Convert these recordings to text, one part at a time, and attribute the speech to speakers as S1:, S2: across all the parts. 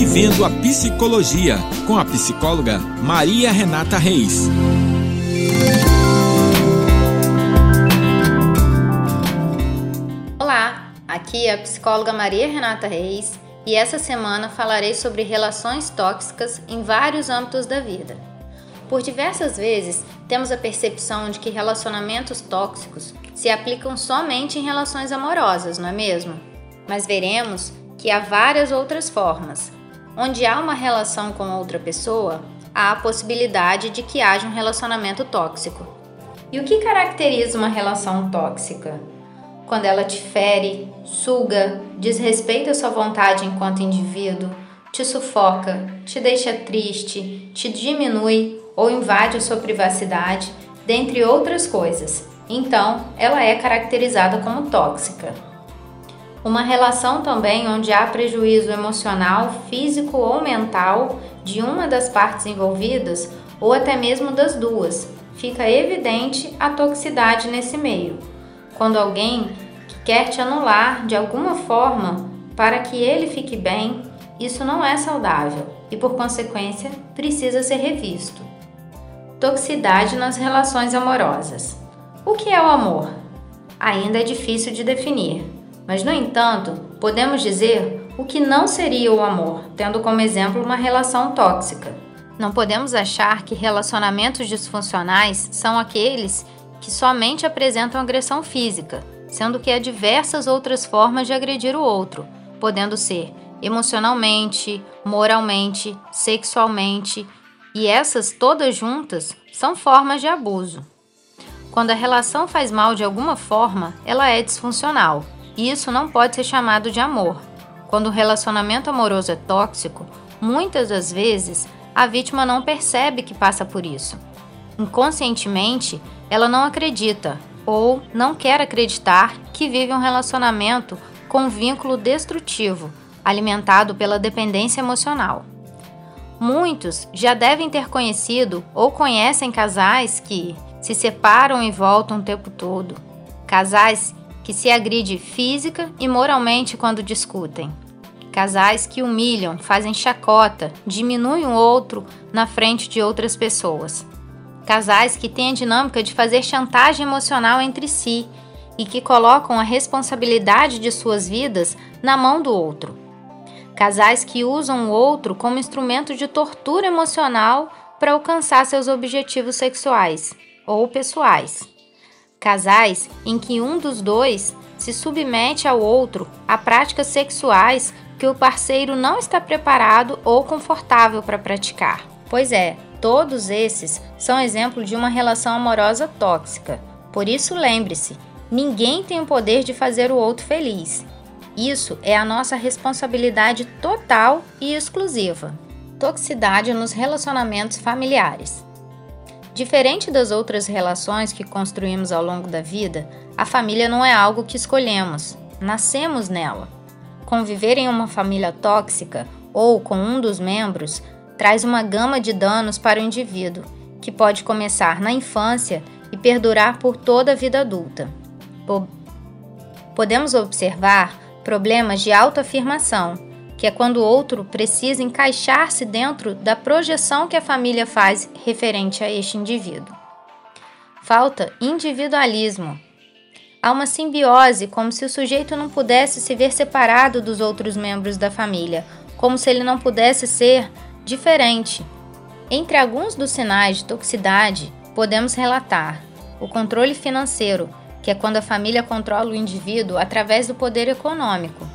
S1: Vivendo a Psicologia, com a psicóloga Maria Renata Reis.
S2: Olá, aqui é a psicóloga Maria Renata Reis e essa semana falarei sobre relações tóxicas em vários âmbitos da vida. Por diversas vezes, temos a percepção de que relacionamentos tóxicos se aplicam somente em relações amorosas, não é mesmo? Mas veremos que há várias outras formas. Onde há uma relação com outra pessoa, há a possibilidade de que haja um relacionamento tóxico. E o que caracteriza uma relação tóxica? Quando ela te fere, suga, desrespeita sua vontade enquanto indivíduo, te sufoca, te deixa triste, te diminui ou invade a sua privacidade, dentre outras coisas. Então, ela é caracterizada como tóxica. Uma relação também onde há prejuízo emocional, físico ou mental de uma das partes envolvidas ou até mesmo das duas. Fica evidente a toxicidade nesse meio. Quando alguém quer te anular de alguma forma para que ele fique bem, isso não é saudável e, por consequência, precisa ser revisto. Toxicidade nas relações amorosas. O que é o amor? Ainda é difícil de definir, mas, no entanto, podemos dizer o que não seria o amor, tendo como exemplo uma relação tóxica. Não podemos achar que relacionamentos disfuncionais são aqueles que somente apresentam agressão física, sendo que há diversas outras formas de agredir o outro, podendo ser emocionalmente, moralmente, sexualmente e essas todas juntas são formas de abuso. Quando a relação faz mal de alguma forma, ela é disfuncional, isso não pode ser chamado de amor. Quando o relacionamento amoroso é tóxico, muitas das vezes a vítima não percebe que passa por isso. Inconscientemente, ela não acredita ou não quer acreditar que vive um relacionamento com vínculo destrutivo, alimentado pela dependência emocional. Muitos já devem ter conhecido ou conhecem casais que se separam e voltam o tempo todo. Casais que se agridem física e moralmente quando discutem. Casais que humilham, fazem chacota, diminuem o outro na frente de outras pessoas. Casais que têm a dinâmica de fazer chantagem emocional entre si e que colocam a responsabilidade de suas vidas na mão do outro Casais que usam o outro como instrumento de tortura emocional para alcançar seus objetivos sexuais ou pessoais. Casais em que um dos dois se submete ao outro a práticas sexuais que o parceiro não está preparado ou confortável para praticar. Pois é, todos esses são exemplo de uma relação amorosa tóxica. Por isso, lembre-se: ninguém tem o poder de fazer o outro feliz. Isso é a nossa responsabilidade total e exclusiva. Toxicidade nos relacionamentos familiares. Diferente das outras relações que construímos ao longo da vida, a família não é algo que escolhemos, nascemos nela. Conviver em uma família tóxica ou com um dos membros traz uma gama de danos para o indivíduo, que pode começar na infância e perdurar por toda a vida adulta. Podemos observar problemas de autoafirmação, que é quando o outro precisa encaixar-se dentro da projeção que a família faz referente a este indivíduo. Falta individualismo. Há uma simbiose, como se o sujeito não pudesse se ver separado dos outros membros da família, como se ele não pudesse ser diferente. Entre alguns dos sinais de toxicidade, podemos relatar o controle financeiro, que é quando a família controla o indivíduo através do poder econômico.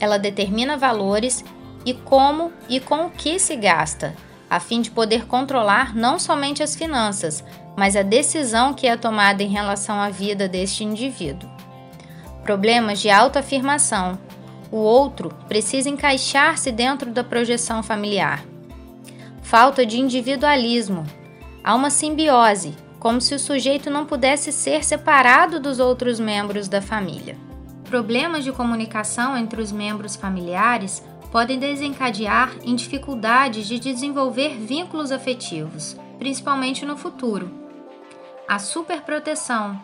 S2: Ela determina valores e como e com o que se gasta, a fim de poder controlar não somente as finanças, mas a decisão que é tomada em relação à vida deste indivíduo. Problemas de autoafirmação. O outro precisa encaixar-se dentro da projeção familiar. Falta de individualismo. Há uma simbiose como se o sujeito não pudesse ser separado dos outros membros da família. Problemas de comunicação entre os membros familiares podem desencadear em dificuldades de desenvolver vínculos afetivos, principalmente no futuro. A superproteção,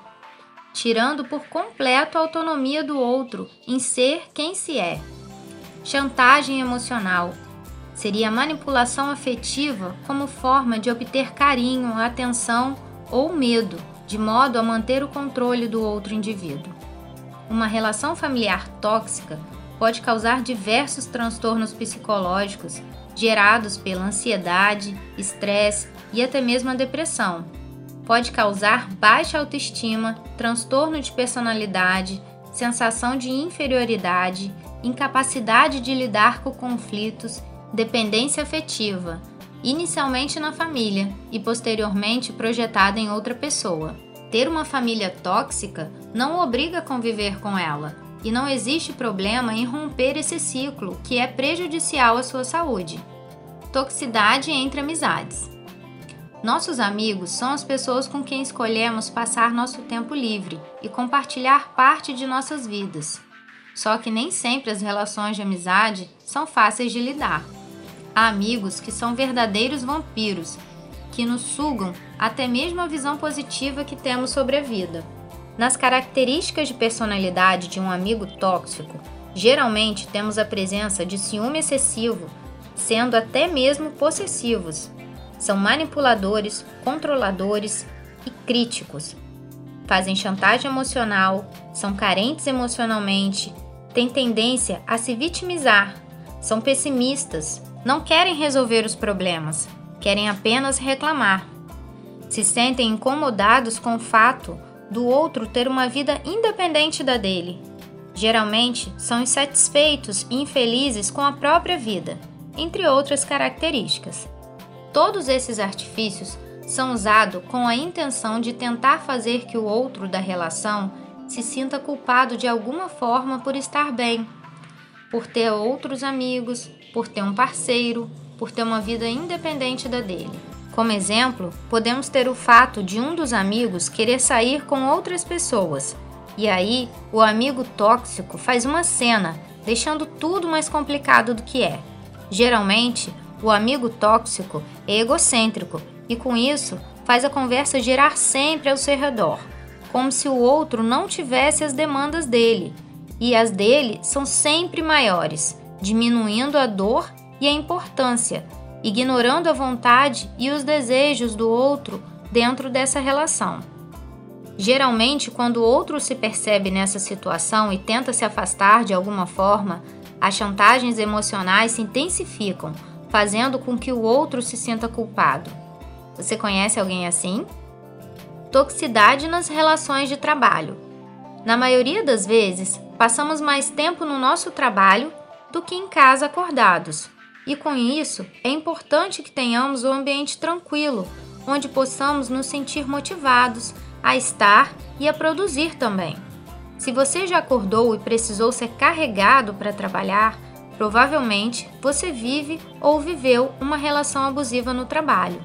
S2: tirando por completo a autonomia do outro em ser quem se é. Chantagem emocional, seria manipulação afetiva como forma de obter carinho, atenção ou medo, de modo a manter o controle do outro indivíduo. Uma relação familiar tóxica pode causar diversos transtornos psicológicos gerados pela ansiedade, estresse e até mesmo a depressão. Pode causar baixa autoestima, transtorno de personalidade, sensação de inferioridade, incapacidade de lidar com conflitos, dependência afetiva, inicialmente na família e posteriormente projetada em outra pessoa. Ter uma família tóxica não obriga a conviver com ela, e não existe problema em romper esse ciclo que é prejudicial à sua saúde. Toxicidade entre amizades. Nossos amigos são as pessoas com quem escolhemos passar nosso tempo livre e compartilhar parte de nossas vidas. Só que nem sempre as relações de amizade são fáceis de lidar. Há amigos que são verdadeiros vampiros, que nos sugam até mesmo a visão positiva que temos sobre a vida. Nas características de personalidade de um amigo tóxico, geralmente temos a presença de ciúme excessivo, sendo até mesmo possessivos. São manipuladores, controladores e críticos. Fazem chantagem emocional, são carentes emocionalmente, têm tendência a se vitimizar, são pessimistas, não querem resolver os problemas, querem apenas reclamar. Se sentem incomodados com o fato do outro ter uma vida independente da dele. Geralmente são insatisfeitos e infelizes com a própria vida, entre outras características. Todos esses artifícios são usados com a intenção de tentar fazer que o outro da relação se sinta culpado de alguma forma por estar bem, por ter outros amigos, por ter um parceiro, por ter uma vida independente da dele. Como exemplo, podemos ter o fato de um dos amigos querer sair com outras pessoas, e aí o amigo tóxico faz uma cena, deixando tudo mais complicado do que é. Geralmente, o amigo tóxico é egocêntrico e com isso faz a conversa girar sempre ao seu redor, como se o outro não tivesse as demandas dele, e as dele são sempre maiores, diminuindo a dor e a importância ignorando a vontade e os desejos do outro dentro dessa relação. Geralmente, quando o outro se percebe nessa situação e tenta se afastar de alguma forma, as chantagens emocionais se intensificam, fazendo com que o outro se sinta culpado. Você conhece alguém assim? Toxicidade nas relações de trabalho. Na maioria das vezes, passamos mais tempo no nosso trabalho do que em casa acordados. E com isso, é importante que tenhamos um ambiente tranquilo, onde possamos nos sentir motivados a estar e a produzir também. Se você já acordou e precisou ser carregado para trabalhar, provavelmente você vive ou viveu uma relação abusiva no trabalho.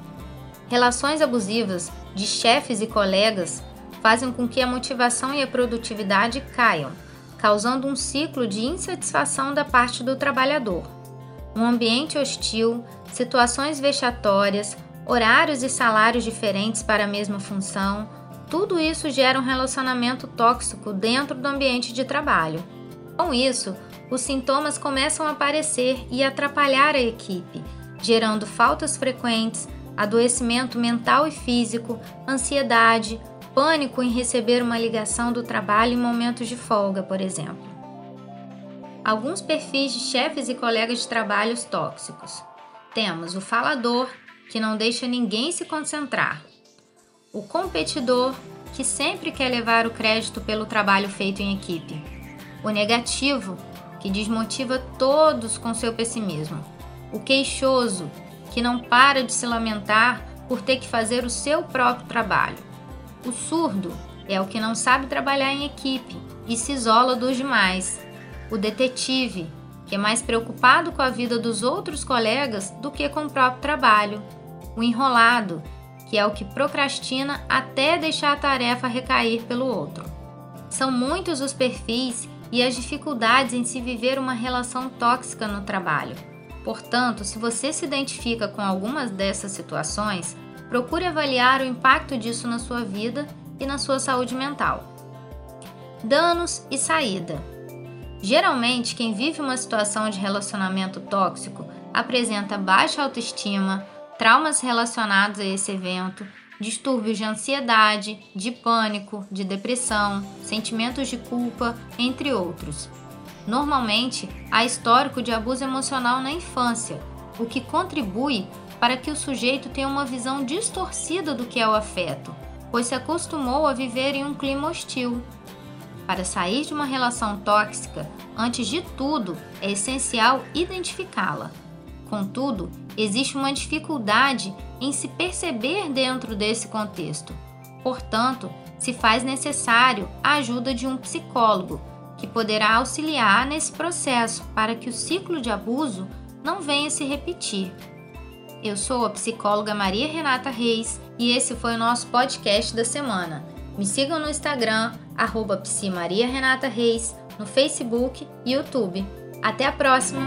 S2: Relações abusivas de chefes e colegas fazem com que a motivação e a produtividade caiam, causando um ciclo de insatisfação da parte do trabalhador um ambiente hostil, situações vexatórias, horários e salários diferentes para a mesma função, tudo isso gera um relacionamento tóxico dentro do ambiente de trabalho. Com isso, os sintomas começam a aparecer e atrapalhar a equipe, gerando faltas frequentes, adoecimento mental e físico, ansiedade, pânico em receber uma ligação do trabalho em momentos de folga, por exemplo alguns perfis de chefes e colegas de trabalhos tóxicos. Temos o falador, que não deixa ninguém se concentrar, o competidor, que sempre quer levar o crédito pelo trabalho feito em equipe, o negativo, que desmotiva todos com seu pessimismo, o queixoso, que não para de se lamentar por ter que fazer o seu próprio trabalho, o surdo é o que não sabe trabalhar em equipe e se isola dos demais o detetive, que é mais preocupado com a vida dos outros colegas do que com o próprio trabalho, o enrolado, que é o que procrastina até deixar a tarefa recair pelo outro. São muitos os perfis e as dificuldades em se viver uma relação tóxica no trabalho. Portanto, se você se identifica com algumas dessas situações, procure avaliar o impacto disso na sua vida e na sua saúde mental. Danos e saída. Geralmente, quem vive uma situação de relacionamento tóxico apresenta baixa autoestima, traumas relacionados a esse evento, distúrbios de ansiedade, de pânico, de depressão, sentimentos de culpa, entre outros. Normalmente, há histórico de abuso emocional na infância, o que contribui para que o sujeito tenha uma visão distorcida do que é o afeto, pois se acostumou a viver em um clima hostil. Para sair de uma relação tóxica, antes de tudo, é essencial identificá-la. Contudo, existe uma dificuldade em se perceber dentro desse contexto. Portanto, se faz necessário a ajuda de um psicólogo, que poderá auxiliar nesse processo para que o ciclo de abuso não venha se repetir. Eu sou a psicóloga Maria Renata Reis e esse foi o nosso podcast da semana. Me sigam no Instagram, arroba Reis, no Facebook e YouTube. Até a próxima!